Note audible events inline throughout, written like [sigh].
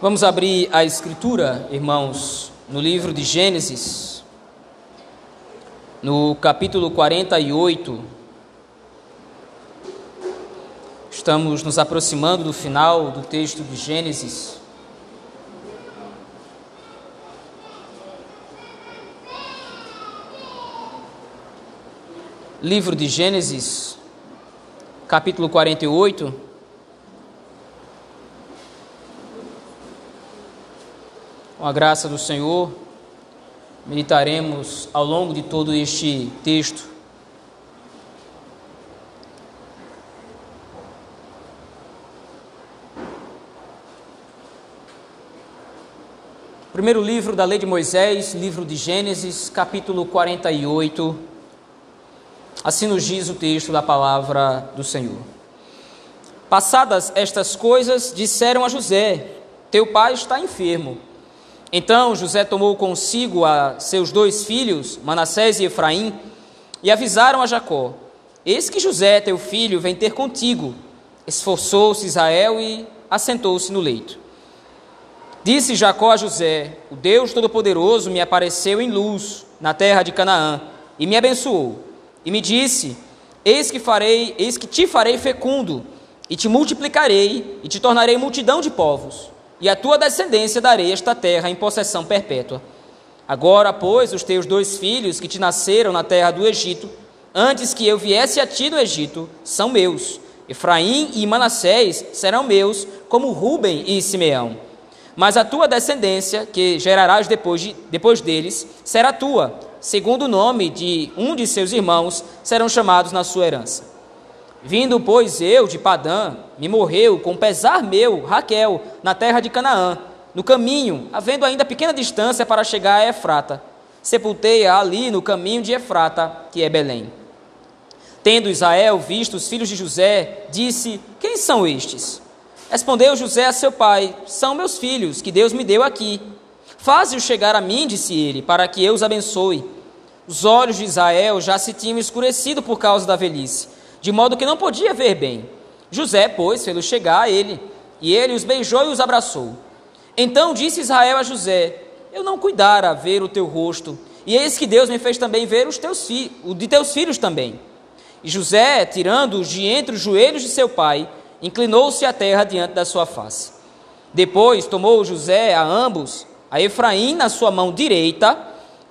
Vamos abrir a escritura, irmãos, no livro de Gênesis, no capítulo 48. Estamos nos aproximando do final do texto de Gênesis. Livro de Gênesis, capítulo 48. Com a graça do Senhor, meditaremos ao longo de todo este texto. Primeiro livro da Lei de Moisés, livro de Gênesis, capítulo 48. Assim nos diz o texto da palavra do Senhor. Passadas estas coisas, disseram a José: Teu pai está enfermo. Então José tomou consigo a seus dois filhos, Manassés e Efraim, e avisaram a Jacó: Eis que José, teu filho, vem ter contigo. Esforçou-se Israel e assentou-se no leito. Disse Jacó a José: O Deus Todo-Poderoso me apareceu em luz na terra de Canaã e me abençoou. E me disse: Eis que farei, eis que te farei fecundo, e te multiplicarei e te tornarei multidão de povos e a tua descendência darei esta terra em possessão perpétua. Agora, pois, os teus dois filhos que te nasceram na terra do Egito, antes que eu viesse a ti do Egito, são meus. Efraim e Manassés serão meus, como Ruben e Simeão. Mas a tua descendência, que gerarás depois, de, depois deles, será tua, segundo o nome de um de seus irmãos, serão chamados na sua herança. Vindo, pois, eu de Padã, me morreu com pesar meu Raquel, na terra de Canaã, no caminho, havendo ainda pequena distância para chegar a Efrata. Sepultei-a ali no caminho de Efrata, que é Belém. Tendo Israel visto os filhos de José, disse: Quem são estes? Respondeu José a seu pai: São meus filhos, que Deus me deu aqui. Faze-os chegar a mim, disse ele, para que eu os abençoe. Os olhos de Israel já se tinham escurecido por causa da velhice de modo que não podia ver bem. José, pois, fez-los chegar a ele, e ele os beijou e os abraçou. Então disse Israel a José: Eu não cuidara ver o teu rosto, e eis que Deus me fez também ver os teus o de teus filhos também. E José, tirando-os de entre os joelhos de seu pai, inclinou-se à terra diante da sua face. Depois tomou José a ambos, a Efraim na sua mão direita,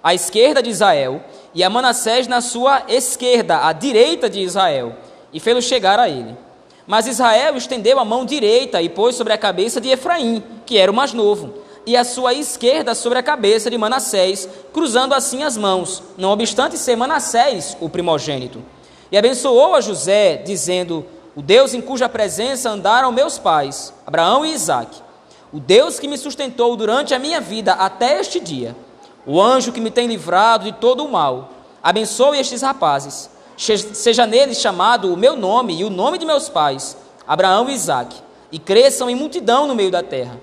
à esquerda de Israel, e a Manassés na sua esquerda, à direita de Israel, e fê-lo chegar a ele. Mas Israel estendeu a mão direita e pôs sobre a cabeça de Efraim, que era o mais novo, e a sua esquerda sobre a cabeça de Manassés, cruzando assim as mãos, não obstante ser Manassés o primogênito. E abençoou a José, dizendo: O Deus em cuja presença andaram meus pais, Abraão e Isaque, o Deus que me sustentou durante a minha vida até este dia, o anjo que me tem livrado de todo o mal, abençoe estes rapazes, seja neles chamado o meu nome e o nome de meus pais, Abraão e Isaque, e cresçam em multidão no meio da terra.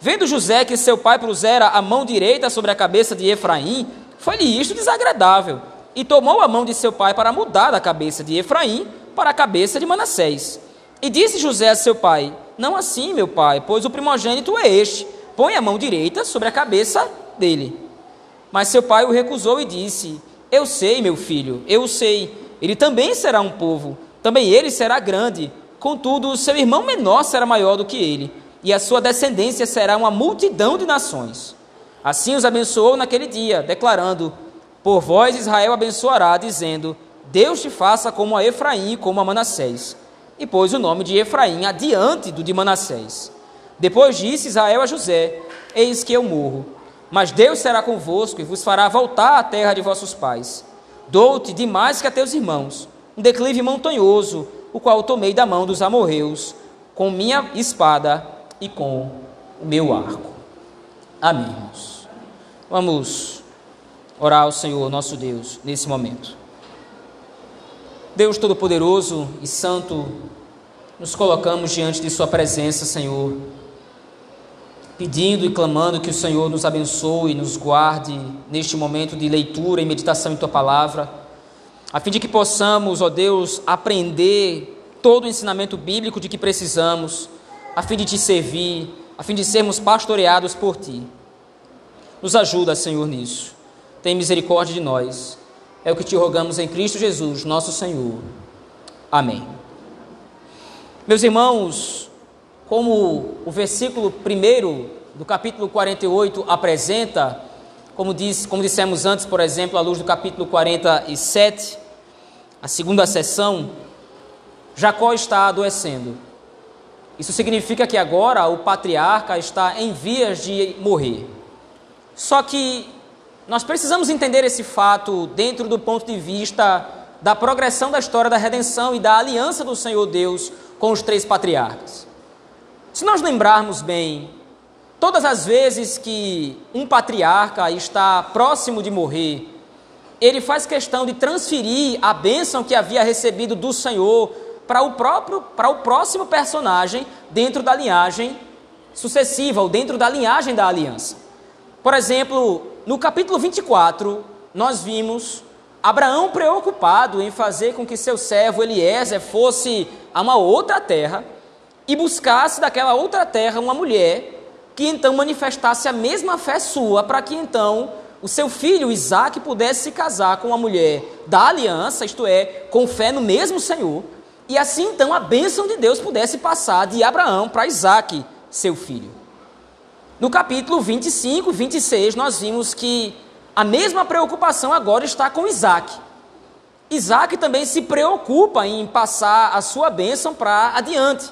Vendo José que seu pai pusera a mão direita sobre a cabeça de Efraim, foi-lhe isto desagradável, e tomou a mão de seu pai para mudar da cabeça de Efraim para a cabeça de Manassés. E disse José a seu pai: Não assim, meu pai, pois o primogênito é este. Põe a mão direita sobre a cabeça dele. Mas seu pai o recusou e disse: Eu sei, meu filho, eu sei. Ele também será um povo, também ele será grande. Contudo, seu irmão menor será maior do que ele, e a sua descendência será uma multidão de nações. Assim os abençoou naquele dia, declarando: Por vós Israel abençoará, dizendo: Deus te faça como a Efraim e como a Manassés. E pôs o nome de Efraim adiante do de Manassés. Depois disse Israel a José: Eis que eu morro mas Deus será convosco e vos fará voltar à terra de vossos pais. Dou-te demais que a teus irmãos, um declive montanhoso, o qual tomei da mão dos amorreus, com minha espada e com o meu arco. Amém. Vamos orar ao Senhor, nosso Deus, nesse momento. Deus Todo-Poderoso e Santo, nos colocamos diante de Sua presença, Senhor pedindo e clamando que o Senhor nos abençoe e nos guarde neste momento de leitura e meditação em tua palavra, a fim de que possamos, ó Deus, aprender todo o ensinamento bíblico de que precisamos, a fim de te servir, a fim de sermos pastoreados por ti. Nos ajuda, Senhor, nisso. Tem misericórdia de nós. É o que te rogamos em Cristo Jesus, nosso Senhor. Amém. Meus irmãos, como o versículo 1 do capítulo 48 apresenta, como, diz, como dissemos antes, por exemplo, à luz do capítulo 47, a segunda sessão, Jacó está adoecendo. Isso significa que agora o patriarca está em vias de morrer. Só que nós precisamos entender esse fato dentro do ponto de vista da progressão da história da redenção e da aliança do Senhor Deus com os três patriarcas. Se nós lembrarmos bem, todas as vezes que um patriarca está próximo de morrer, ele faz questão de transferir a bênção que havia recebido do Senhor para o próprio, para o próximo personagem dentro da linhagem sucessiva ou dentro da linhagem da aliança. Por exemplo, no capítulo 24, nós vimos Abraão preocupado em fazer com que seu servo Eliezer fosse a uma outra terra e buscasse daquela outra terra uma mulher que então manifestasse a mesma fé sua para que então o seu filho Isaac pudesse se casar com uma mulher da aliança, isto é, com fé no mesmo Senhor, e assim então a bênção de Deus pudesse passar de Abraão para Isaac, seu filho. No capítulo 25 e 26, nós vimos que a mesma preocupação agora está com Isaac. Isaac também se preocupa em passar a sua bênção para adiante.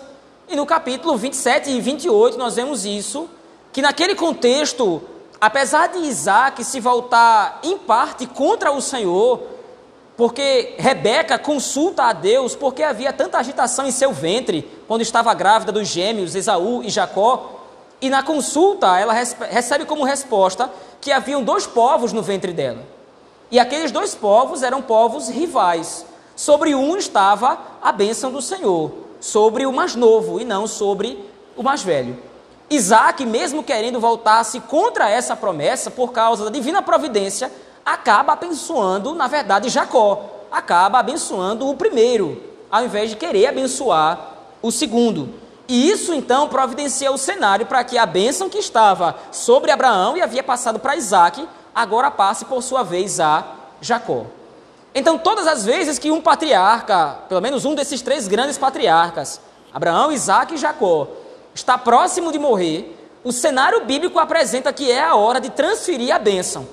E no capítulo 27 e 28 nós vemos isso, que naquele contexto apesar de Isaac se voltar em parte contra o Senhor, porque Rebeca consulta a Deus porque havia tanta agitação em seu ventre quando estava grávida dos gêmeos Esaú e Jacó, e na consulta ela recebe como resposta que haviam dois povos no ventre dela. E aqueles dois povos eram povos rivais. Sobre um estava a bênção do Senhor, sobre o mais novo e não sobre o mais velho. Isaac, mesmo querendo voltar-se contra essa promessa, por causa da divina providência, acaba abençoando, na verdade, Jacó. Acaba abençoando o primeiro, ao invés de querer abençoar o segundo. E isso então providencia o cenário para que a bênção que estava sobre Abraão e havia passado para Isaac, agora passe por sua vez a Jacó. Então, todas as vezes que um patriarca, pelo menos um desses três grandes patriarcas, Abraão, Isaac e Jacó, está próximo de morrer, o cenário bíblico apresenta que é a hora de transferir a bênção.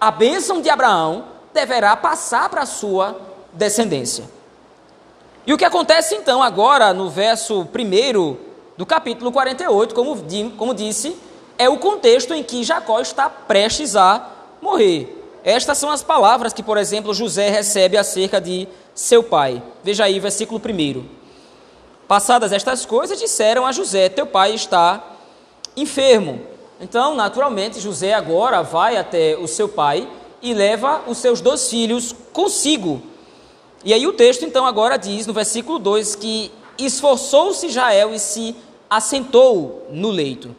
A bênção de Abraão deverá passar para a sua descendência. E o que acontece então agora no verso 1 do capítulo 48, como, como disse, é o contexto em que Jacó está prestes a morrer. Estas são as palavras que, por exemplo, José recebe acerca de seu pai. Veja aí, versículo 1. Passadas estas coisas, disseram a José: Teu pai está enfermo. Então, naturalmente, José agora vai até o seu pai e leva os seus dois filhos consigo. E aí o texto então agora diz no versículo 2 que esforçou-se Israel e se assentou no leito.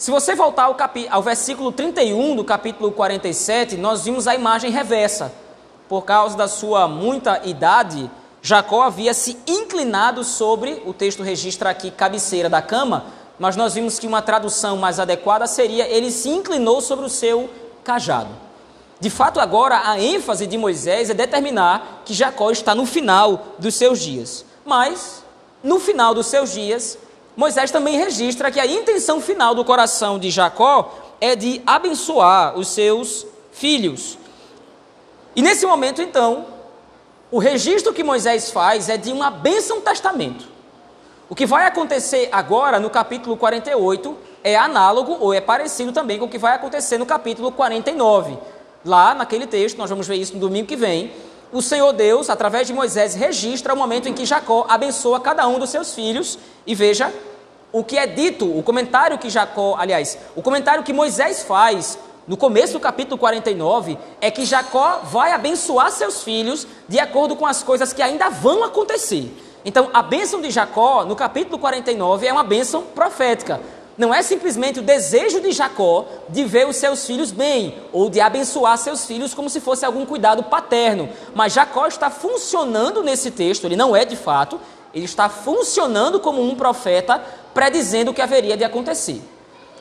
Se você voltar ao, capi... ao versículo 31 do capítulo 47, nós vimos a imagem reversa. Por causa da sua muita idade, Jacó havia se inclinado sobre, o texto registra aqui, cabeceira da cama, mas nós vimos que uma tradução mais adequada seria: ele se inclinou sobre o seu cajado. De fato, agora a ênfase de Moisés é determinar que Jacó está no final dos seus dias. Mas, no final dos seus dias, Moisés também registra que a intenção final do coração de Jacó é de abençoar os seus filhos. E nesse momento, então, o registro que Moisés faz é de uma bênção testamento. O que vai acontecer agora no capítulo 48 é análogo ou é parecido também com o que vai acontecer no capítulo 49. Lá naquele texto, nós vamos ver isso no domingo que vem, o Senhor Deus, através de Moisés, registra o momento em que Jacó abençoa cada um dos seus filhos e veja o que é dito, o comentário que Jacó, aliás, o comentário que Moisés faz no começo do capítulo 49, é que Jacó vai abençoar seus filhos de acordo com as coisas que ainda vão acontecer. Então, a bênção de Jacó, no capítulo 49, é uma bênção profética. Não é simplesmente o desejo de Jacó de ver os seus filhos bem, ou de abençoar seus filhos como se fosse algum cuidado paterno. Mas Jacó está funcionando nesse texto, ele não é de fato, ele está funcionando como um profeta predizendo o que haveria de acontecer.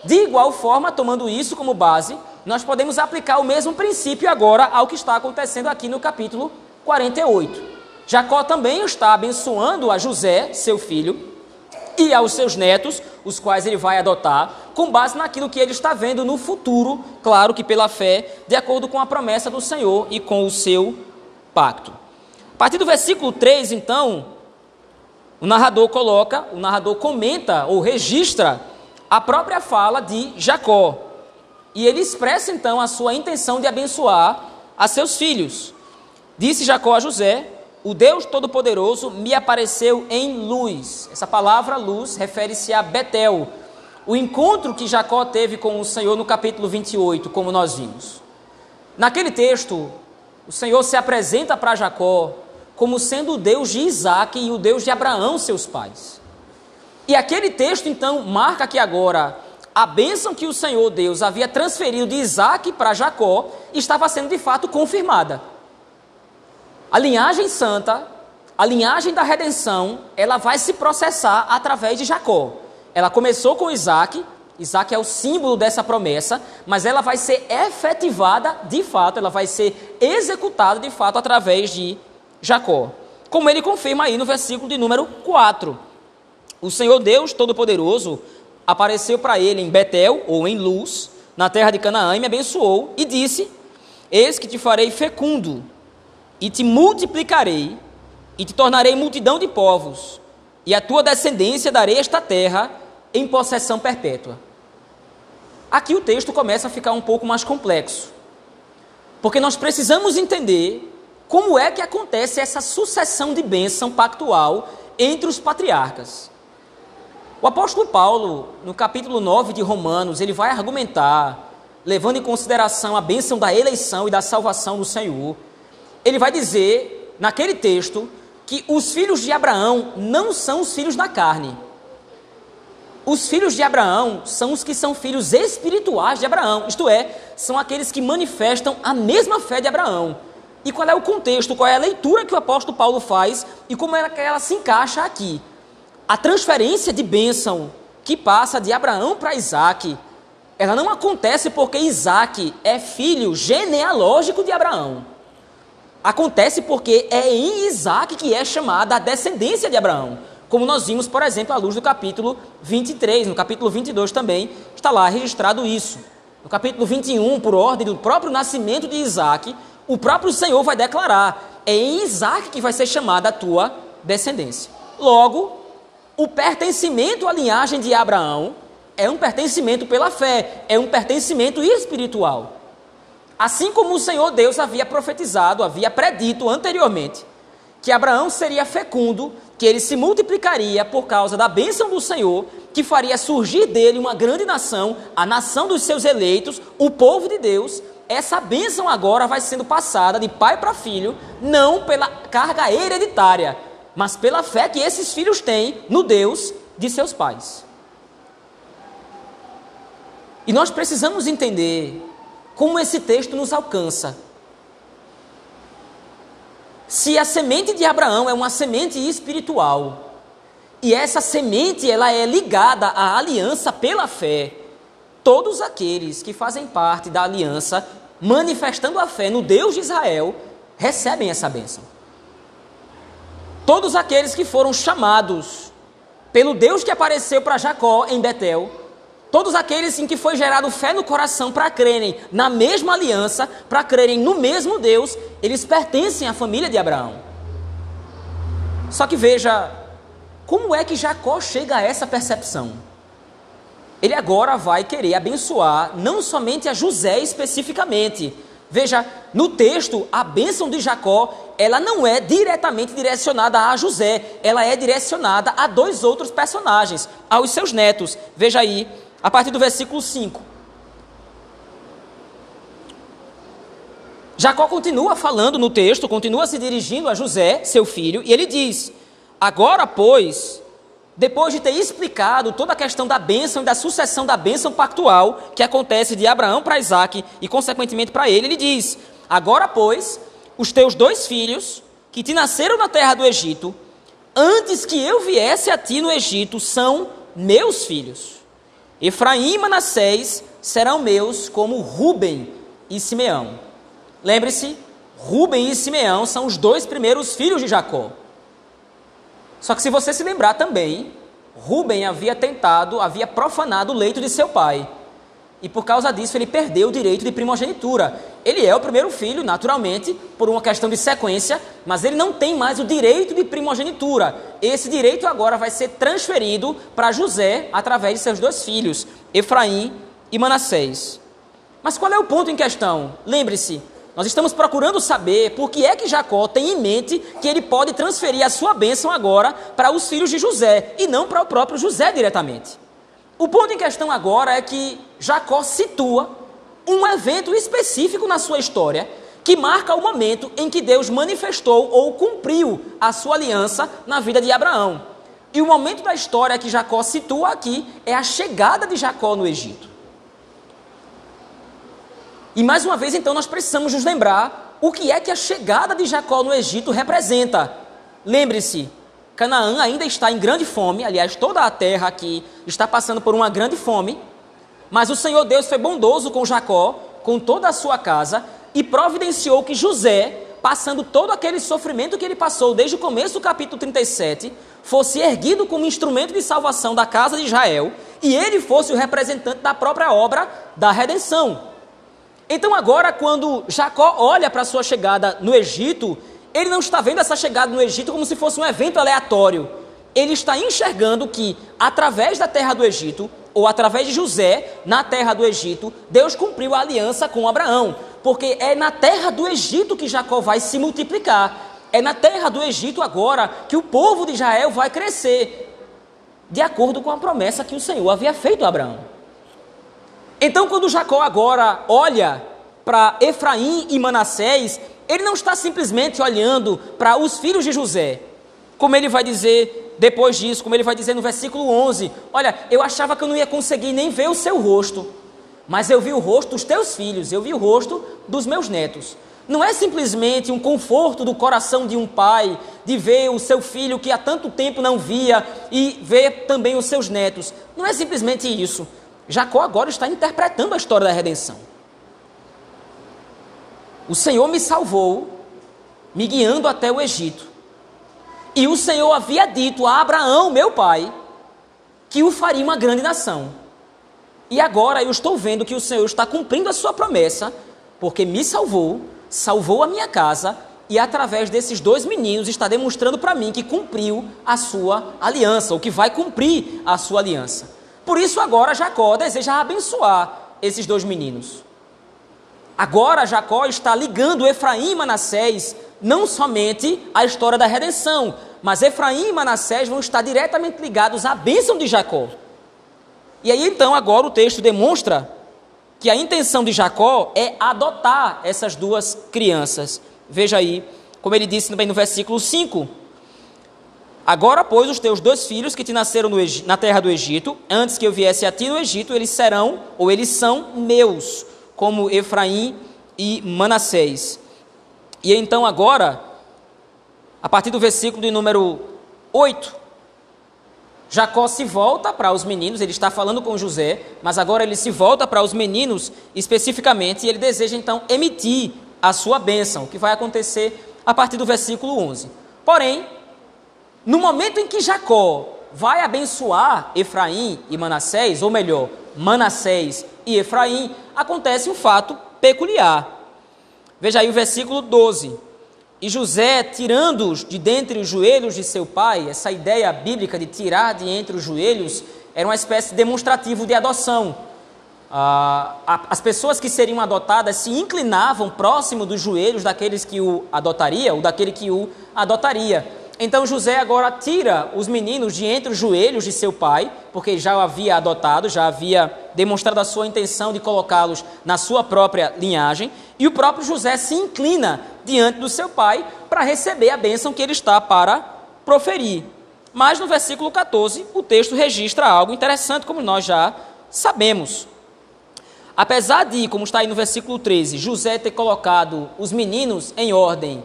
De igual forma, tomando isso como base, nós podemos aplicar o mesmo princípio agora ao que está acontecendo aqui no capítulo 48. Jacó também está abençoando a José, seu filho, e aos seus netos, os quais ele vai adotar, com base naquilo que ele está vendo no futuro, claro que pela fé, de acordo com a promessa do Senhor e com o seu pacto. A partir do versículo 3, então, o narrador coloca, o narrador comenta ou registra a própria fala de Jacó. E ele expressa então a sua intenção de abençoar a seus filhos. Disse Jacó a José: O Deus Todo-Poderoso me apareceu em luz. Essa palavra luz refere-se a Betel, o encontro que Jacó teve com o Senhor no capítulo 28, como nós vimos. Naquele texto, o Senhor se apresenta para Jacó como sendo o Deus de Isaac e o Deus de Abraão, seus pais. E aquele texto, então, marca que agora a bênção que o Senhor Deus havia transferido de Isaac para Jacó estava sendo de fato confirmada. A linhagem santa, a linhagem da redenção, ela vai se processar através de Jacó. Ela começou com Isaac, Isaac é o símbolo dessa promessa, mas ela vai ser efetivada de fato, ela vai ser executada de fato através de Jacó. Como ele confirma aí no versículo de número 4. O Senhor Deus Todo-Poderoso apareceu para ele em Betel, ou em Luz, na terra de Canaã, e me abençoou, e disse: Eis que te farei fecundo, e te multiplicarei, e te tornarei multidão de povos, e a tua descendência darei esta terra em possessão perpétua. Aqui o texto começa a ficar um pouco mais complexo, porque nós precisamos entender como é que acontece essa sucessão de bênção pactual entre os patriarcas. O apóstolo Paulo, no capítulo 9 de Romanos, ele vai argumentar, levando em consideração a bênção da eleição e da salvação do Senhor. Ele vai dizer, naquele texto, que os filhos de Abraão não são os filhos da carne os filhos de Abraão são os que são filhos espirituais de Abraão, isto é, são aqueles que manifestam a mesma fé de Abraão. E qual é o contexto, qual é a leitura que o apóstolo Paulo faz e como é que ela se encaixa aqui? A transferência de bênção que passa de Abraão para Isaac, ela não acontece porque Isaac é filho genealógico de Abraão. Acontece porque é em Isaac que é chamada a descendência de Abraão como nós vimos, por exemplo, à luz do capítulo 23, no capítulo 22 também está lá registrado isso. No capítulo 21, por ordem do próprio nascimento de Isaac, o próprio Senhor vai declarar: é em Isaac que vai ser chamada a tua descendência. Logo, o pertencimento à linhagem de Abraão é um pertencimento pela fé, é um pertencimento espiritual. Assim como o Senhor Deus havia profetizado, havia predito anteriormente, que Abraão seria fecundo, que ele se multiplicaria por causa da bênção do Senhor, que faria surgir dele uma grande nação, a nação dos seus eleitos, o povo de Deus. Essa bênção agora vai sendo passada de pai para filho, não pela carga hereditária, mas pela fé que esses filhos têm no Deus de seus pais. E nós precisamos entender como esse texto nos alcança se a semente de Abraão é uma semente espiritual, e essa semente ela é ligada à aliança pela fé, todos aqueles que fazem parte da aliança, manifestando a fé no Deus de Israel, recebem essa bênção. Todos aqueles que foram chamados pelo Deus que apareceu para Jacó em Betel, Todos aqueles em que foi gerado fé no coração para crerem na mesma aliança, para crerem no mesmo Deus, eles pertencem à família de Abraão. Só que veja, como é que Jacó chega a essa percepção? Ele agora vai querer abençoar não somente a José especificamente. Veja, no texto, a bênção de Jacó, ela não é diretamente direcionada a José, ela é direcionada a dois outros personagens, aos seus netos. Veja aí, a partir do versículo 5. Jacó continua falando no texto, continua se dirigindo a José, seu filho, e ele diz: Agora, pois, depois de ter explicado toda a questão da bênção e da sucessão da bênção pactual que acontece de Abraão para Isaac e, consequentemente, para ele, ele diz: Agora, pois, os teus dois filhos, que te nasceram na terra do Egito, antes que eu viesse a ti no Egito, são meus filhos. Efraim e Manassés serão meus como Ruben e Simeão. Lembre-se, Ruben e Simeão são os dois primeiros filhos de Jacó. Só que se você se lembrar também, Ruben havia tentado, havia profanado o leito de seu pai. E por causa disso ele perdeu o direito de primogenitura. Ele é o primeiro filho, naturalmente, por uma questão de sequência, mas ele não tem mais o direito de primogenitura. Esse direito agora vai ser transferido para José através de seus dois filhos, Efraim e Manassés. Mas qual é o ponto em questão? Lembre-se, nós estamos procurando saber por que é que Jacó tem em mente que ele pode transferir a sua bênção agora para os filhos de José e não para o próprio José diretamente. O ponto em questão agora é que Jacó situa um evento específico na sua história que marca o momento em que Deus manifestou ou cumpriu a sua aliança na vida de Abraão. E o momento da história que Jacó situa aqui é a chegada de Jacó no Egito. E mais uma vez, então, nós precisamos nos lembrar o que é que a chegada de Jacó no Egito representa. Lembre-se, Canaã ainda está em grande fome, aliás, toda a terra aqui está passando por uma grande fome, mas o Senhor Deus foi bondoso com Jacó, com toda a sua casa, e providenciou que José, passando todo aquele sofrimento que ele passou desde o começo do capítulo 37, fosse erguido como instrumento de salvação da casa de Israel, e ele fosse o representante da própria obra da redenção. Então, agora, quando Jacó olha para sua chegada no Egito, ele não está vendo essa chegada no Egito como se fosse um evento aleatório. Ele está enxergando que, através da terra do Egito, ou através de José, na terra do Egito, Deus cumpriu a aliança com Abraão. Porque é na terra do Egito que Jacó vai se multiplicar. É na terra do Egito agora que o povo de Israel vai crescer, de acordo com a promessa que o Senhor havia feito a Abraão. Então, quando Jacó agora olha para Efraim e Manassés, ele não está simplesmente olhando para os filhos de José, como ele vai dizer depois disso, como ele vai dizer no versículo 11: Olha, eu achava que eu não ia conseguir nem ver o seu rosto, mas eu vi o rosto dos teus filhos, eu vi o rosto dos meus netos. Não é simplesmente um conforto do coração de um pai de ver o seu filho que há tanto tempo não via e ver também os seus netos. Não é simplesmente isso. Jacó agora está interpretando a história da redenção. O Senhor me salvou, me guiando até o Egito. E o Senhor havia dito a Abraão, meu pai, que o faria uma grande nação. E agora eu estou vendo que o Senhor está cumprindo a sua promessa, porque me salvou, salvou a minha casa, e através desses dois meninos está demonstrando para mim que cumpriu a sua aliança, ou que vai cumprir a sua aliança. Por isso, agora Jacó deseja abençoar esses dois meninos. Agora Jacó está ligando Efraim e Manassés não somente à história da redenção, mas Efraim e Manassés vão estar diretamente ligados à bênção de Jacó. E aí então agora o texto demonstra que a intenção de Jacó é adotar essas duas crianças. Veja aí, como ele disse também no versículo 5: Agora, pois, os teus dois filhos que te nasceram na terra do Egito, antes que eu viesse a ti no Egito, eles serão, ou eles são meus, como Efraim e Manassés. E então, agora, a partir do versículo de número 8, Jacó se volta para os meninos, ele está falando com José, mas agora ele se volta para os meninos especificamente e ele deseja então emitir a sua bênção, que vai acontecer a partir do versículo 11. Porém, no momento em que Jacó vai abençoar Efraim e Manassés, ou melhor, Manassés e Efraim, acontece um fato peculiar. Veja aí o versículo 12. E José, tirando-os de dentre os joelhos de seu pai, essa ideia bíblica de tirar de entre os joelhos era uma espécie de demonstrativo de adoção. Ah, as pessoas que seriam adotadas se inclinavam próximo dos joelhos daqueles que o adotaria, ou daquele que o adotaria. Então José agora tira os meninos de entre os joelhos de seu pai, porque já o havia adotado, já havia demonstrado a sua intenção de colocá-los na sua própria linhagem, e o próprio José se inclina diante do seu pai para receber a bênção que ele está para proferir. Mas no versículo 14, o texto registra algo interessante, como nós já sabemos. Apesar de, como está aí no versículo 13, José ter colocado os meninos em ordem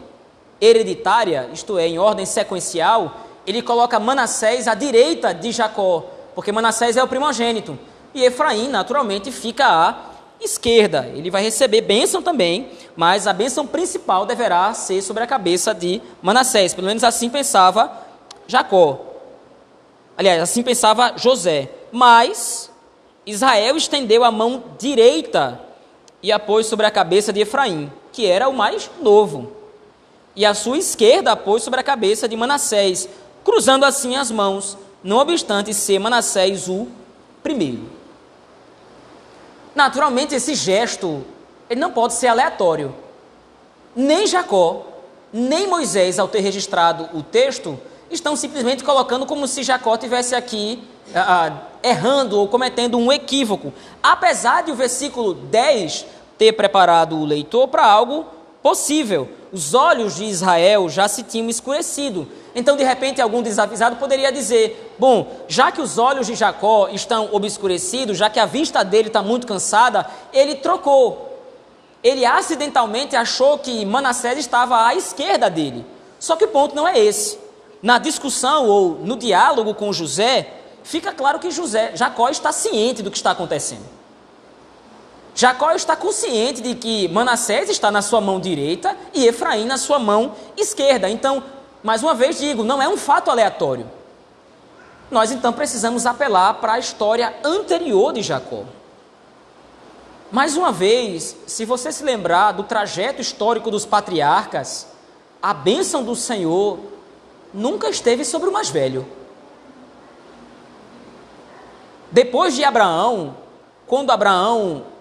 hereditária, isto é, em ordem sequencial, ele coloca Manassés à direita de Jacó, porque Manassés é o primogênito. E Efraim, naturalmente, fica à esquerda. Ele vai receber bênção também, mas a bênção principal deverá ser sobre a cabeça de Manassés. Pelo menos assim pensava Jacó. Aliás, assim pensava José. Mas Israel estendeu a mão direita e a pôs sobre a cabeça de Efraim, que era o mais novo. E a sua esquerda pôs sobre a cabeça de Manassés, cruzando assim as mãos, não obstante ser Manassés o primeiro. Naturalmente, esse gesto ele não pode ser aleatório. Nem Jacó, nem Moisés, ao ter registrado o texto, estão simplesmente colocando como se Jacó tivesse aqui ah, ah errando ou cometendo um equívoco. Apesar de o versículo 10 ter preparado o leitor para algo possível. Os olhos de Israel já se tinham escurecido. Então, de repente, algum desavisado poderia dizer: Bom, já que os olhos de Jacó estão obscurecidos, já que a vista dele está muito cansada, ele trocou. Ele acidentalmente achou que Manassés estava à esquerda dele. Só que o ponto não é esse. Na discussão ou no diálogo com José, fica claro que José, Jacó está ciente do que está acontecendo. Jacó está consciente de que Manassés está na sua mão direita e Efraim na sua mão esquerda. Então, mais uma vez digo, não é um fato aleatório. Nós então precisamos apelar para a história anterior de Jacó. Mais uma vez, se você se lembrar do trajeto histórico dos patriarcas, a bênção do Senhor nunca esteve sobre o mais velho. Depois de Abraão, quando Abraão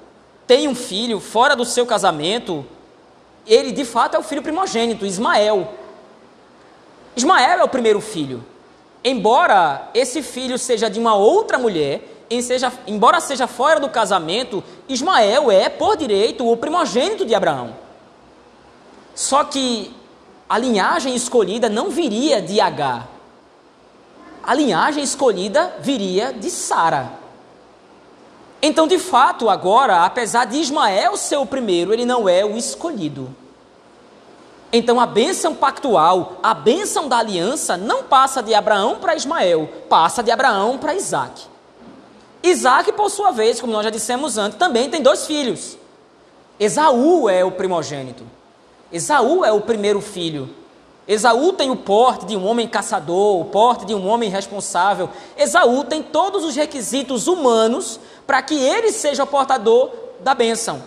tem um filho fora do seu casamento, ele de fato é o filho primogênito, Ismael. Ismael é o primeiro filho. Embora esse filho seja de uma outra mulher, seja, embora seja fora do casamento, Ismael é, por direito, o primogênito de Abraão. Só que a linhagem escolhida não viria de Agar. A linhagem escolhida viria de Sara. Então, de fato, agora, apesar de Ismael ser o primeiro, ele não é o escolhido. Então a bênção pactual, a bênção da aliança, não passa de Abraão para Ismael, passa de Abraão para Isaac. Isaac, por sua vez, como nós já dissemos antes, também tem dois filhos. Esaú é o primogênito. Esaú é o primeiro filho. Esaú tem o porte de um homem caçador, o porte de um homem responsável. Esaú tem todos os requisitos humanos para que ele seja o portador da bênção.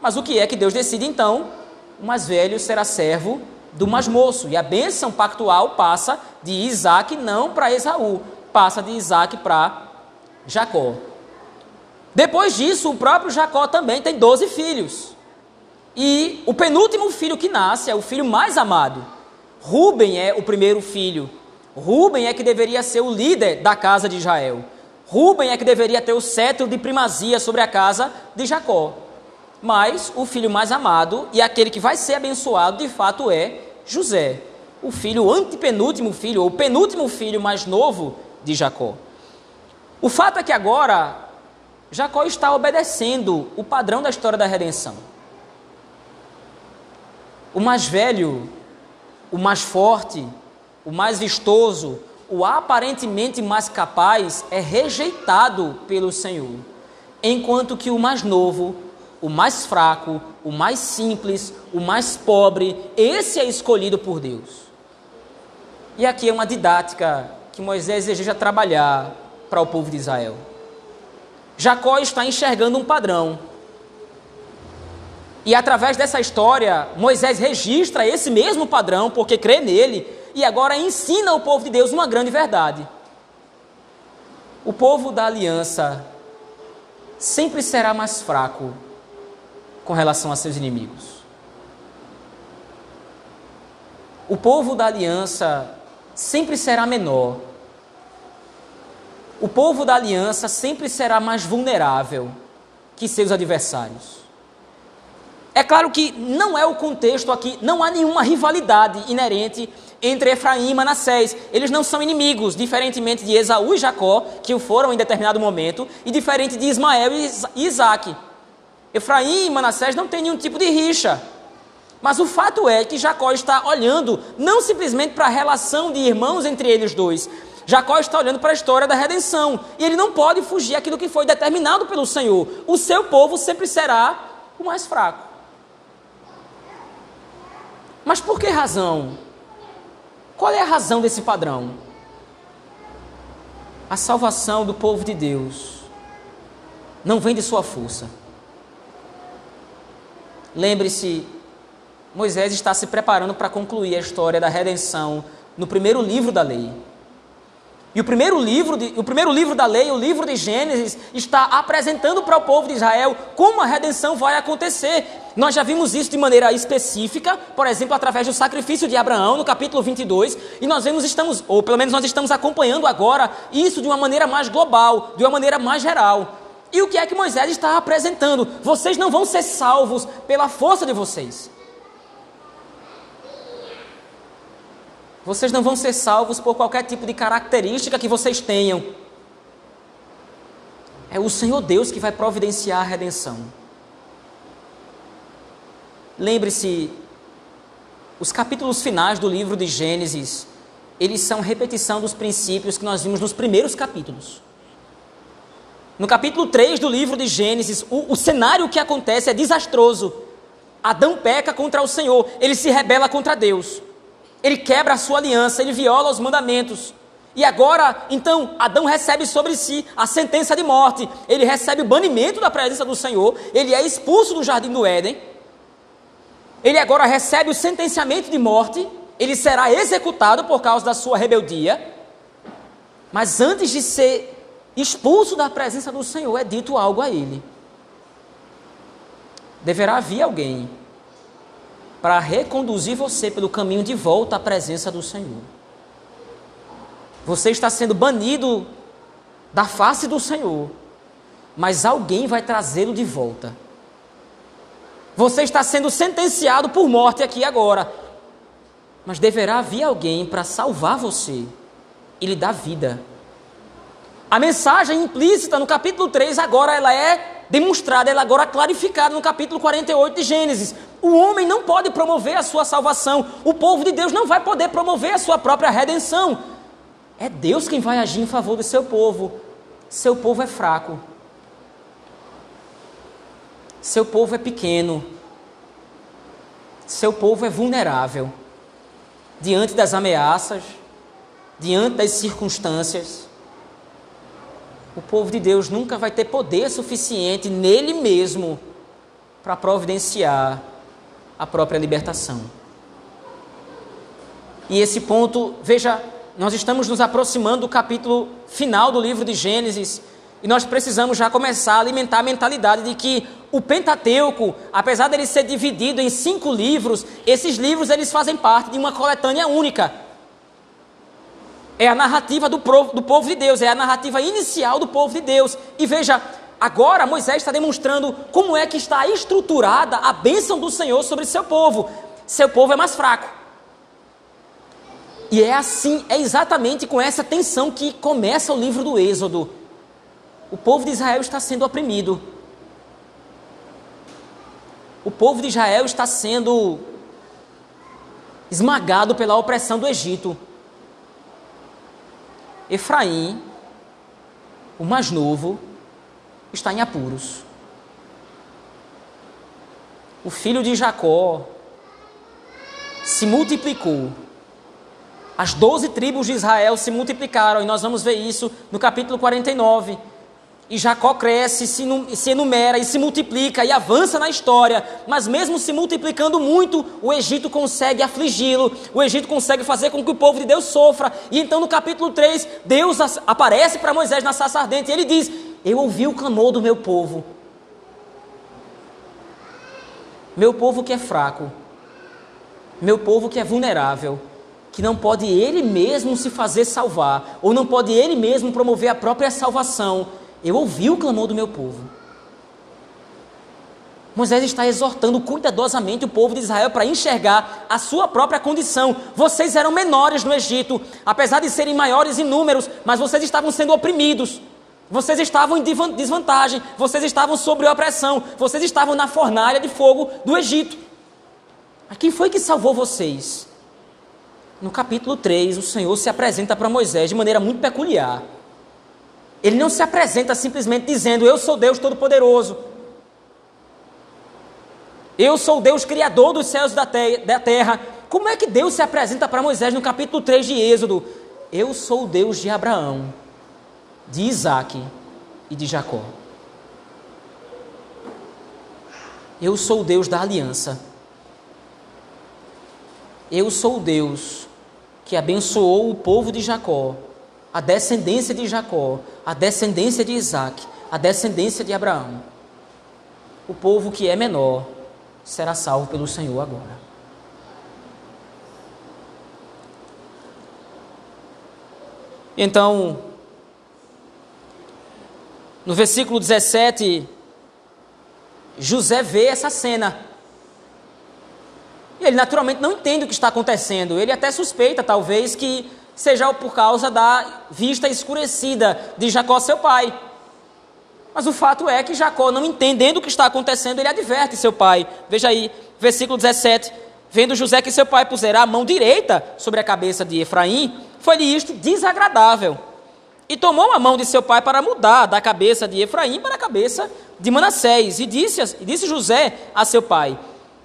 Mas o que é que Deus decide então? o mais velho será servo do mais moço. E a bênção pactual passa de Isaac não para Esaú, passa de Isaac para Jacó. Depois disso, o próprio Jacó também tem 12 filhos. E o penúltimo filho que nasce é o filho mais amado. Ruben é o primeiro filho. Ruben é que deveria ser o líder da casa de Israel. Ruben é que deveria ter o cetro de primazia sobre a casa de Jacó. Mas o filho mais amado e aquele que vai ser abençoado de fato é José, o filho antepenúltimo filho, ou penúltimo filho mais novo de Jacó. O fato é que agora Jacó está obedecendo o padrão da história da redenção. O mais velho, o mais forte, o mais vistoso, o aparentemente mais capaz é rejeitado pelo Senhor, enquanto que o mais novo o mais fraco, o mais simples, o mais pobre, esse é escolhido por Deus. E aqui é uma didática que Moisés deseja trabalhar para o povo de Israel. Jacó está enxergando um padrão. E através dessa história, Moisés registra esse mesmo padrão, porque crê nele, e agora ensina ao povo de Deus uma grande verdade. O povo da aliança sempre será mais fraco com relação a seus inimigos. O povo da aliança sempre será menor. O povo da aliança sempre será mais vulnerável que seus adversários. É claro que não é o contexto aqui, não há nenhuma rivalidade inerente entre Efraim e Manassés. Eles não são inimigos, diferentemente de Esaú e Jacó, que o foram em determinado momento, e diferente de Ismael e Isaac. Efraim e Manassés não têm nenhum tipo de rixa. Mas o fato é que Jacó está olhando não simplesmente para a relação de irmãos entre eles dois. Jacó está olhando para a história da redenção e ele não pode fugir aquilo que foi determinado pelo Senhor. O seu povo sempre será o mais fraco. Mas por que razão? Qual é a razão desse padrão? A salvação do povo de Deus não vem de sua força. Lembre-se, Moisés está se preparando para concluir a história da redenção no primeiro livro da lei. E o primeiro livro, de, o primeiro livro da lei, o livro de Gênesis, está apresentando para o povo de Israel como a redenção vai acontecer. Nós já vimos isso de maneira específica, por exemplo, através do sacrifício de Abraão, no capítulo 22, e nós vemos, estamos, ou pelo menos nós estamos acompanhando agora isso de uma maneira mais global, de uma maneira mais geral. E o que é que Moisés está apresentando? Vocês não vão ser salvos pela força de vocês. Vocês não vão ser salvos por qualquer tipo de característica que vocês tenham. É o Senhor Deus que vai providenciar a redenção. Lembre-se, os capítulos finais do livro de Gênesis, eles são repetição dos princípios que nós vimos nos primeiros capítulos. No capítulo 3 do livro de Gênesis, o, o cenário que acontece é desastroso. Adão peca contra o Senhor, ele se rebela contra Deus. Ele quebra a sua aliança, ele viola os mandamentos. E agora, então, Adão recebe sobre si a sentença de morte. Ele recebe o banimento da presença do Senhor. Ele é expulso do jardim do Éden. Ele agora recebe o sentenciamento de morte. Ele será executado por causa da sua rebeldia. Mas antes de ser expulso da presença do Senhor, é dito algo a ele. Deverá vir alguém para reconduzir você pelo caminho de volta à presença do Senhor. Você está sendo banido da face do Senhor, mas alguém vai trazê-lo de volta. Você está sendo sentenciado por morte aqui agora, mas deverá vir alguém para salvar você e lhe dar vida. A mensagem implícita no capítulo 3 agora ela é demonstrada, ela agora clarificada no capítulo 48 de Gênesis. O homem não pode promover a sua salvação, o povo de Deus não vai poder promover a sua própria redenção. É Deus quem vai agir em favor do seu povo. Seu povo é fraco. Seu povo é pequeno. Seu povo é vulnerável diante das ameaças, diante das circunstâncias o povo de Deus nunca vai ter poder suficiente nele mesmo para providenciar a própria libertação. E esse ponto, veja, nós estamos nos aproximando do capítulo final do livro de Gênesis e nós precisamos já começar a alimentar a mentalidade de que o Pentateuco, apesar dele ser dividido em cinco livros, esses livros eles fazem parte de uma coletânea única. É a narrativa do, do povo de Deus, é a narrativa inicial do povo de Deus. E veja, agora Moisés está demonstrando como é que está estruturada a bênção do Senhor sobre seu povo. Seu povo é mais fraco. E é assim, é exatamente com essa tensão que começa o livro do Êxodo. O povo de Israel está sendo oprimido. O povo de Israel está sendo esmagado pela opressão do Egito. Efraim, o mais novo, está em apuros. O filho de Jacó se multiplicou. As doze tribos de Israel se multiplicaram, e nós vamos ver isso no capítulo 49. E Jacó cresce, se enumera e se multiplica e avança na história, mas mesmo se multiplicando muito, o Egito consegue afligi-lo, o Egito consegue fazer com que o povo de Deus sofra. E então no capítulo 3, Deus aparece para Moisés na sarça ardente e ele diz: Eu ouvi o clamor do meu povo. Meu povo que é fraco, meu povo que é vulnerável, que não pode ele mesmo se fazer salvar, ou não pode ele mesmo promover a própria salvação eu ouvi o clamor do meu povo. Moisés está exortando cuidadosamente o povo de Israel para enxergar a sua própria condição. Vocês eram menores no Egito, apesar de serem maiores em números, mas vocês estavam sendo oprimidos. Vocês estavam em desvantagem, vocês estavam sob opressão, vocês estavam na fornalha de fogo do Egito. Mas quem foi que salvou vocês? no capítulo 3, o Senhor se apresenta para Moisés de maneira muito peculiar. Ele não se apresenta simplesmente dizendo: Eu sou Deus Todo-Poderoso. Eu sou Deus Criador dos céus e da terra. Como é que Deus se apresenta para Moisés no capítulo 3 de Êxodo? Eu sou o Deus de Abraão, de Isaac e de Jacó. Eu sou o Deus da aliança. Eu sou o Deus que abençoou o povo de Jacó, a descendência de Jacó, a descendência de Isaac, a descendência de Abraão. O povo que é menor será salvo pelo Senhor agora. Então, no versículo 17, José vê essa cena. E ele naturalmente não entende o que está acontecendo. Ele até suspeita, talvez, que seja por causa da vista escurecida de Jacó, seu pai. Mas o fato é que Jacó, não entendendo o que está acontecendo, ele adverte seu pai. Veja aí, versículo 17. Vendo José que seu pai pusera a mão direita sobre a cabeça de Efraim, foi-lhe isto desagradável. E tomou a mão de seu pai para mudar da cabeça de Efraim para a cabeça de Manassés. E disse, disse José a seu pai: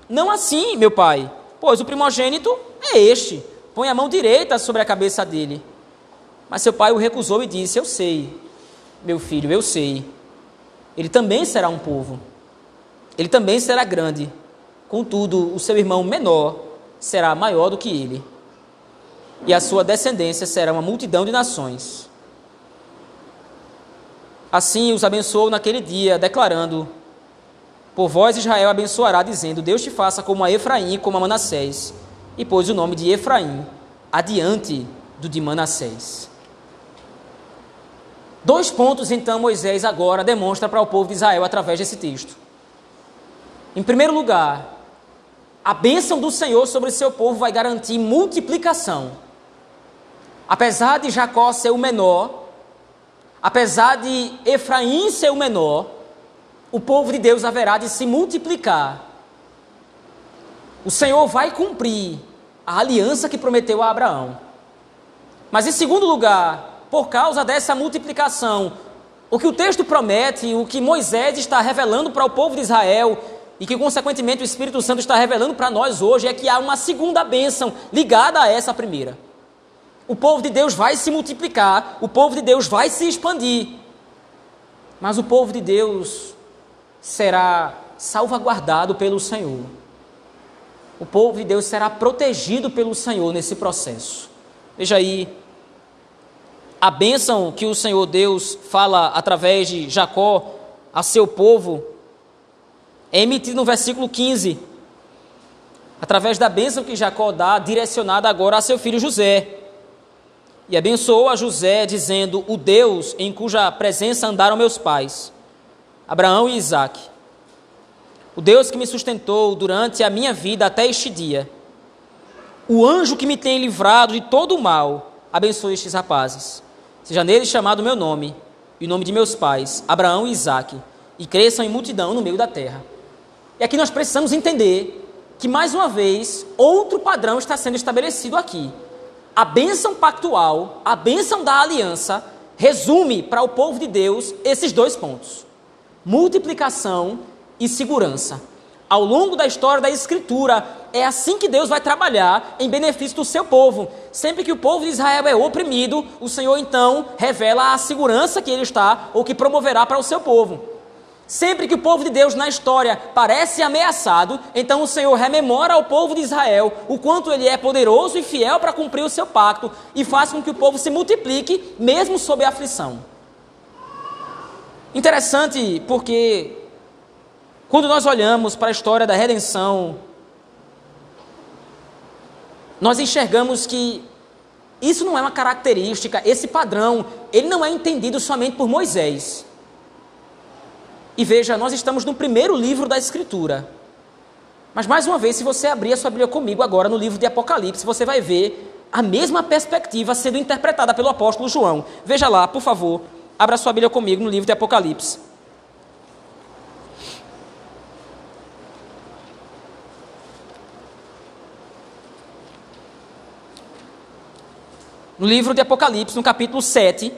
não assim, meu pai, pois o primogênito é este. Põe a mão direita sobre a cabeça dele. Mas seu pai o recusou e disse: Eu sei, meu filho, eu sei. Ele também será um povo. Ele também será grande. Contudo, o seu irmão menor será maior do que ele. E a sua descendência será uma multidão de nações. Assim os abençoou naquele dia, declarando: por vós Israel abençoará, dizendo: Deus te faça como a Efraim como a Manassés. E pôs o nome de Efraim adiante do de Manassés. Dois pontos, então, Moisés agora demonstra para o povo de Israel através desse texto. Em primeiro lugar, a bênção do Senhor sobre seu povo vai garantir multiplicação. Apesar de Jacó ser o menor, apesar de Efraim ser o menor, o povo de Deus haverá de se multiplicar. O Senhor vai cumprir a aliança que prometeu a Abraão. Mas em segundo lugar, por causa dessa multiplicação, o que o texto promete, o que Moisés está revelando para o povo de Israel e que consequentemente o Espírito Santo está revelando para nós hoje é que há uma segunda bênção ligada a essa primeira. O povo de Deus vai se multiplicar, o povo de Deus vai se expandir. Mas o povo de Deus será salvaguardado pelo Senhor. O povo de Deus será protegido pelo Senhor nesse processo. Veja aí, a bênção que o Senhor Deus fala através de Jacó a seu povo é emitida no versículo 15. Através da bênção que Jacó dá, direcionada agora a seu filho José. E abençoou a José, dizendo: O Deus em cuja presença andaram meus pais Abraão e Isaac. O Deus que me sustentou durante a minha vida até este dia. O anjo que me tem livrado de todo o mal. Abençoe estes rapazes. Seja neles chamado meu nome e o nome de meus pais, Abraão e Isaac, e cresçam em multidão no meio da terra. E aqui nós precisamos entender que, mais uma vez, outro padrão está sendo estabelecido aqui. A bênção pactual, a bênção da aliança, resume para o povo de Deus esses dois pontos multiplicação e segurança. Ao longo da história da Escritura, é assim que Deus vai trabalhar em benefício do seu povo. Sempre que o povo de Israel é oprimido, o Senhor então revela a segurança que ele está ou que promoverá para o seu povo. Sempre que o povo de Deus na história parece ameaçado, então o Senhor rememora ao povo de Israel o quanto ele é poderoso e fiel para cumprir o seu pacto e faz com que o povo se multiplique, mesmo sob a aflição. Interessante porque quando nós olhamos para a história da redenção, nós enxergamos que isso não é uma característica, esse padrão, ele não é entendido somente por Moisés. E veja, nós estamos no primeiro livro da Escritura. Mas mais uma vez, se você abrir a sua Bíblia comigo agora no livro de Apocalipse, você vai ver a mesma perspectiva sendo interpretada pelo apóstolo João. Veja lá, por favor, Abra sua Bíblia comigo no livro de Apocalipse. No livro de Apocalipse, no capítulo 7,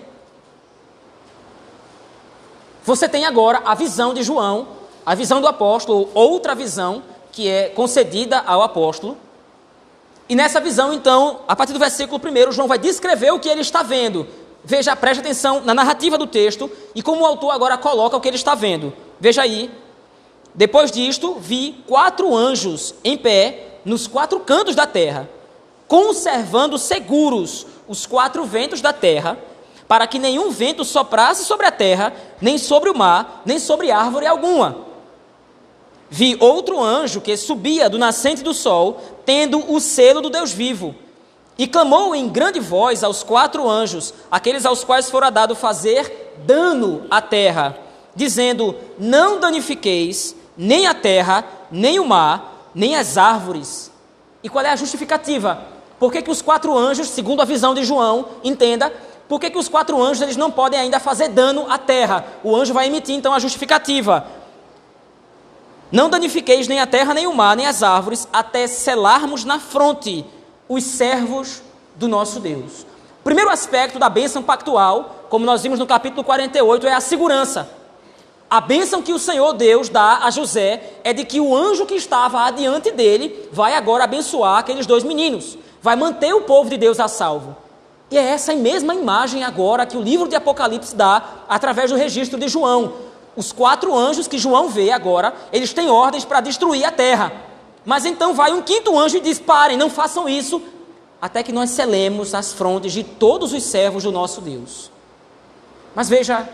você tem agora a visão de João, a visão do apóstolo, outra visão que é concedida ao apóstolo. E nessa visão, então, a partir do versículo 1, João vai descrever o que ele está vendo. Veja, preste atenção na narrativa do texto e como o autor agora coloca o que ele está vendo. Veja aí. Depois disto, vi quatro anjos em pé nos quatro cantos da terra, conservando seguros os quatro ventos da terra, para que nenhum vento soprasse sobre a terra, nem sobre o mar, nem sobre árvore alguma. Vi outro anjo que subia do nascente do sol, tendo o selo do Deus vivo e clamou em grande voz aos quatro anjos, aqueles aos quais fora dado fazer dano à terra, dizendo: Não danifiqueis nem a terra, nem o mar, nem as árvores. E qual é a justificativa? Por que, que os quatro anjos, segundo a visão de João, entenda, por que, que os quatro anjos eles não podem ainda fazer dano à terra? O anjo vai emitir então a justificativa. Não danifiqueis nem a terra, nem o mar, nem as árvores, até selarmos na fronte os servos do nosso Deus. Primeiro aspecto da bênção pactual, como nós vimos no capítulo 48, é a segurança. A bênção que o Senhor Deus dá a José é de que o anjo que estava adiante dele vai agora abençoar aqueles dois meninos, vai manter o povo de Deus a salvo. E é essa mesma imagem agora que o livro de Apocalipse dá através do registro de João. Os quatro anjos que João vê agora, eles têm ordens para destruir a terra. Mas então vai um quinto anjo e diz: parem, não façam isso, até que nós selemos as frontes de todos os servos do nosso Deus. Mas veja,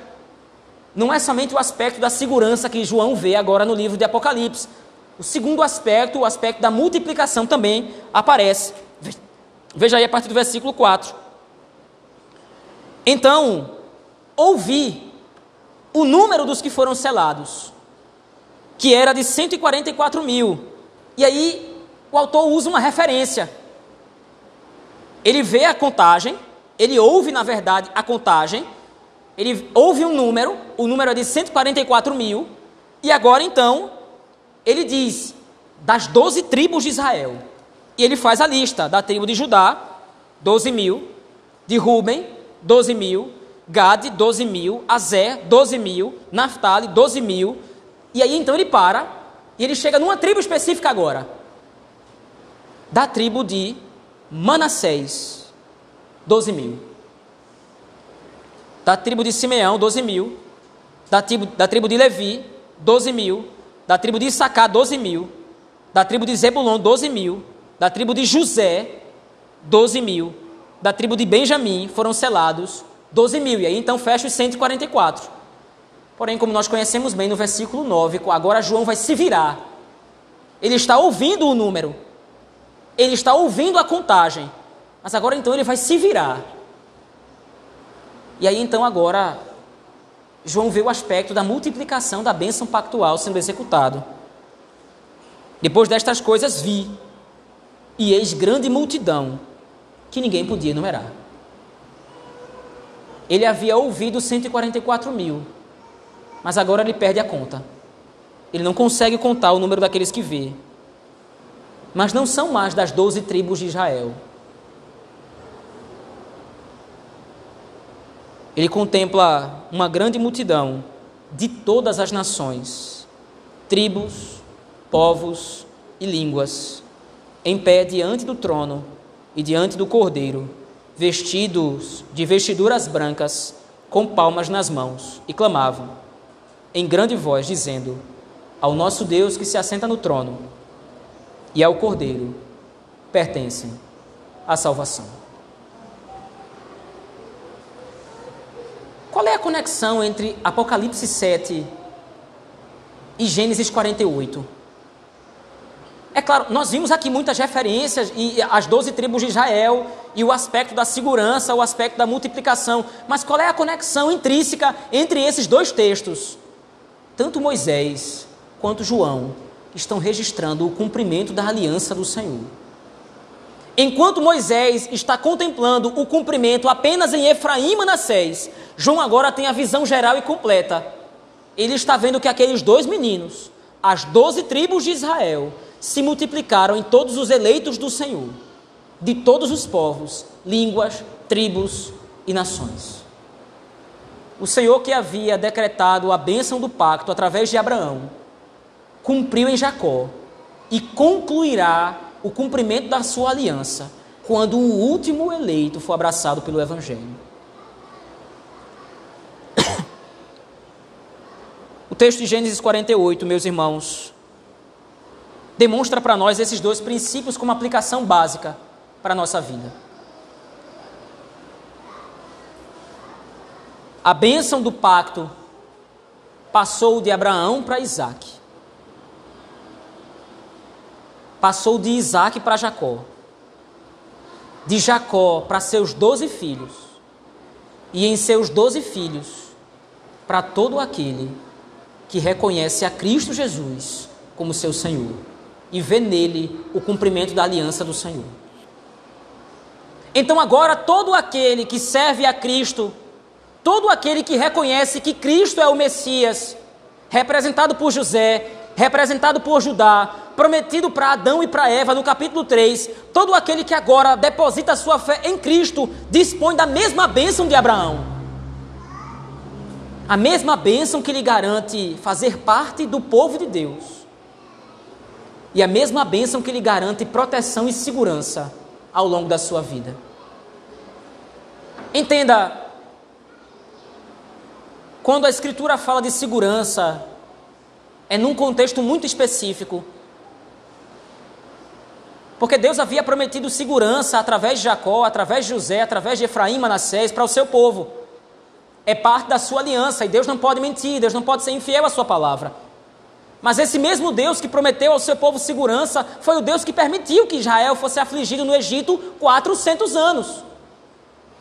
não é somente o aspecto da segurança que João vê agora no livro de Apocalipse. O segundo aspecto, o aspecto da multiplicação, também aparece. Veja aí a partir do versículo 4. Então, ouvi o número dos que foram selados, que era de 144 mil. E aí o autor usa uma referência. Ele vê a contagem, ele ouve, na verdade, a contagem, ele ouve um número, o número é de 144 mil, e agora então ele diz das 12 tribos de Israel. E ele faz a lista da tribo de Judá, 12 mil, de Ruben, 12 mil, Gade, 12 mil, Azé, 12 mil, Naphtali, 12 mil. E aí então ele para e ele chega numa tribo específica agora. Da tribo de Manassés, 12 mil. Da tribo de Simeão, 12 mil. Da tribo, da tribo de Levi, 12 mil. Da tribo de Issacar, 12 mil. Da tribo de Zebulon, 12 mil. Da tribo de José, 12 mil. Da tribo de Benjamim foram selados 12 mil. E aí então fecha os 144. Porém, como nós conhecemos bem no versículo 9, agora João vai se virar. Ele está ouvindo o número. Ele está ouvindo a contagem. Mas agora então ele vai se virar. E aí então agora João vê o aspecto da multiplicação da bênção pactual sendo executado. Depois destas coisas vi, e eis grande multidão, que ninguém podia enumerar. Ele havia ouvido 144 mil, mas agora ele perde a conta. Ele não consegue contar o número daqueles que vê. Mas não são mais das doze tribos de Israel. Ele contempla uma grande multidão de todas as nações, tribos, povos e línguas, em pé diante do trono e diante do cordeiro, vestidos de vestiduras brancas, com palmas nas mãos, e clamavam: em grande voz, dizendo: Ao nosso Deus que se assenta no trono e ao Cordeiro pertencem a salvação. Qual é a conexão entre Apocalipse 7 e Gênesis 48? É claro, nós vimos aqui muitas referências e as doze tribos de Israel e o aspecto da segurança, o aspecto da multiplicação, mas qual é a conexão intrínseca entre esses dois textos? tanto Moisés quanto João estão registrando o cumprimento da aliança do Senhor. Enquanto Moisés está contemplando o cumprimento apenas em Efraim e Manassés, João agora tem a visão geral e completa. Ele está vendo que aqueles dois meninos, as doze tribos de Israel, se multiplicaram em todos os eleitos do Senhor, de todos os povos, línguas, tribos e nações. O Senhor que havia decretado a bênção do pacto através de Abraão, cumpriu em Jacó e concluirá o cumprimento da sua aliança quando o último eleito for abraçado pelo Evangelho. [coughs] O texto de Gênesis 48, meus irmãos, demonstra para nós esses dois princípios como aplicação básica para a nossa vida. A bênção do pacto passou de Abraão para Isaac. Passou de Isaac para Jacó. De Jacó para seus doze filhos. E em seus doze filhos, para todo aquele que reconhece a Cristo Jesus como seu Senhor e vê nele o cumprimento da aliança do Senhor. Então, agora, todo aquele que serve a Cristo Todo aquele que reconhece que Cristo é o Messias, representado por José, representado por Judá, prometido para Adão e para Eva no capítulo 3, todo aquele que agora deposita sua fé em Cristo dispõe da mesma bênção de Abraão. A mesma bênção que lhe garante fazer parte do povo de Deus. E a mesma bênção que lhe garante proteção e segurança ao longo da sua vida. Entenda, quando a Escritura fala de segurança, é num contexto muito específico. Porque Deus havia prometido segurança através de Jacó, através de José, através de Efraim, Manassés, para o seu povo. É parte da sua aliança e Deus não pode mentir, Deus não pode ser infiel à sua palavra. Mas esse mesmo Deus que prometeu ao seu povo segurança foi o Deus que permitiu que Israel fosse afligido no Egito 400 anos.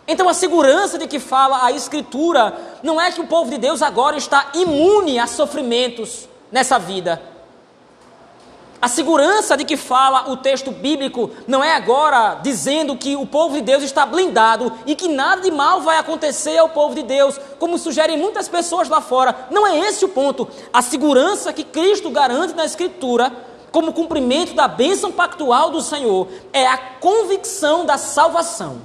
Então a segurança de que fala a Escritura não é que o povo de Deus agora está imune a sofrimentos nessa vida. A segurança de que fala o texto bíblico não é agora dizendo que o povo de Deus está blindado e que nada de mal vai acontecer ao povo de Deus, como sugerem muitas pessoas lá fora. Não é esse o ponto. A segurança que Cristo garante na Escritura, como cumprimento da bênção pactual do Senhor, é a convicção da salvação.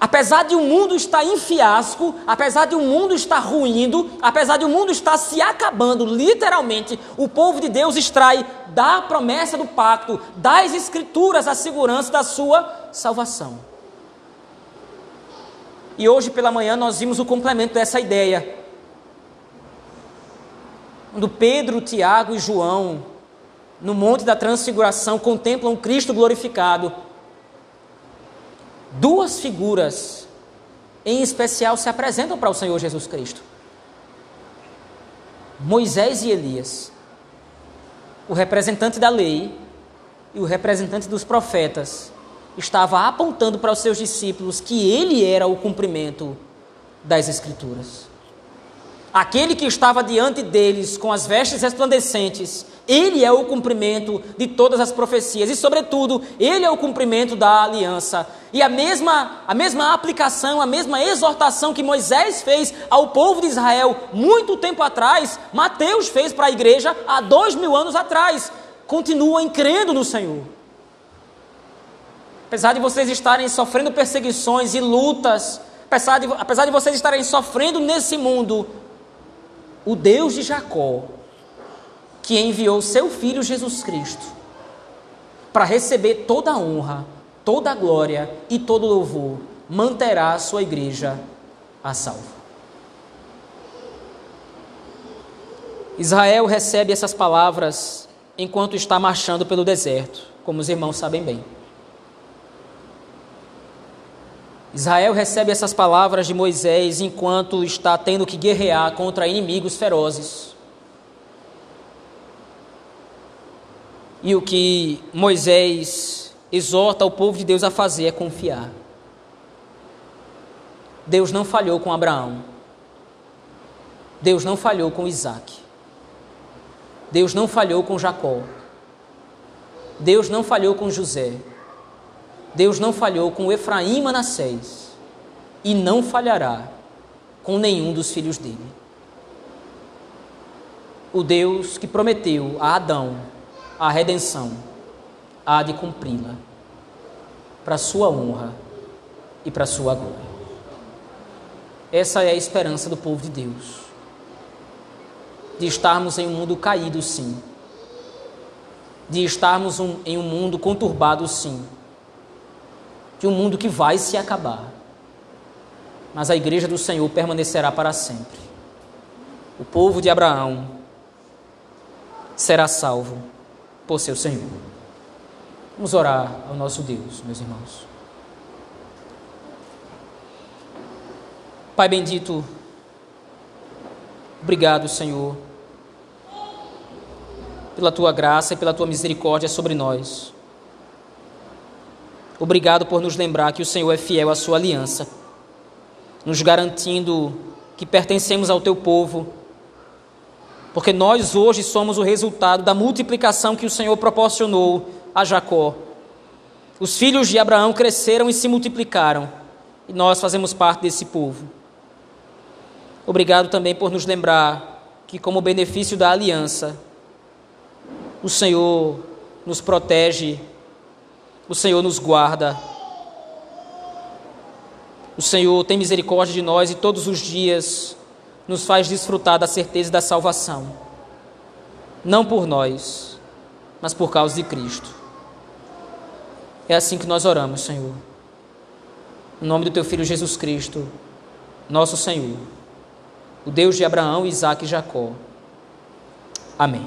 Apesar de o mundo estar em fiasco, apesar de o mundo estar ruindo, apesar de o mundo estar se acabando, literalmente, o povo de Deus extrai da promessa do pacto, das escrituras, a segurança da sua salvação. E hoje pela manhã nós vimos o complemento dessa ideia. Quando Pedro, Tiago e João, no Monte da Transfiguração, contemplam Cristo glorificado, duas figuras em especial se apresentam para o Senhor Jesus Cristo: Moisés e Elias, o representante da lei e o representante dos profetas, estava apontando para os seus discípulos que ele era o cumprimento das Escrituras. Aquele que estava diante deles com as vestes resplandecentes, ele é o cumprimento de todas as profecias e, sobretudo, ele é o cumprimento da aliança. E a mesma, a mesma aplicação, a mesma exortação que Moisés fez ao povo de Israel muito tempo atrás, Mateus fez para a igreja há dois mil anos atrás. Continuam crendo no Senhor. Apesar de vocês estarem sofrendo perseguições e lutas, apesar de, apesar de vocês estarem sofrendo nesse mundo, o Deus de Jacó, que enviou seu filho Jesus Cristo para receber toda a honra, toda a glória e todo o louvor, manterá a sua igreja a salvo. Israel recebe essas palavras enquanto está marchando pelo deserto, como os irmãos sabem bem. Israel recebe essas palavras de Moisés enquanto está tendo que guerrear contra inimigos ferozes. E o que Moisés exorta o povo de Deus a fazer é confiar. Deus não falhou com Abraão. Deus não falhou com Isaac. Deus não falhou com Jacó. Deus não falhou com José. Deus não falhou com Efraim e Manassés e não falhará com nenhum dos filhos dele. O Deus que prometeu a Adão a redenção há de cumpri-la para sua honra e para sua glória. Essa é a esperança do povo de Deus. De estarmos em um mundo caído, sim. De estarmos um, em um mundo conturbado, sim. De um mundo que vai se acabar. Mas a igreja do Senhor permanecerá para sempre. O povo de Abraão será salvo por seu Senhor. Vamos orar ao nosso Deus, meus irmãos. Pai bendito, obrigado, Senhor, pela tua graça e pela tua misericórdia sobre nós. Obrigado por nos lembrar que o Senhor é fiel à sua aliança, nos garantindo que pertencemos ao teu povo, porque nós hoje somos o resultado da multiplicação que o Senhor proporcionou a Jacó. Os filhos de Abraão cresceram e se multiplicaram, e nós fazemos parte desse povo. Obrigado também por nos lembrar que, como benefício da aliança, o Senhor nos protege, o Senhor nos guarda, o Senhor tem misericórdia de nós e todos os dias nos faz desfrutar da certeza da salvação, não por nós, mas por causa de Cristo. É assim que nós oramos, Senhor. Em nome do Teu Filho Jesus Cristo, nosso Senhor o Deus de Abraão, Isaac e Jacó. Amém.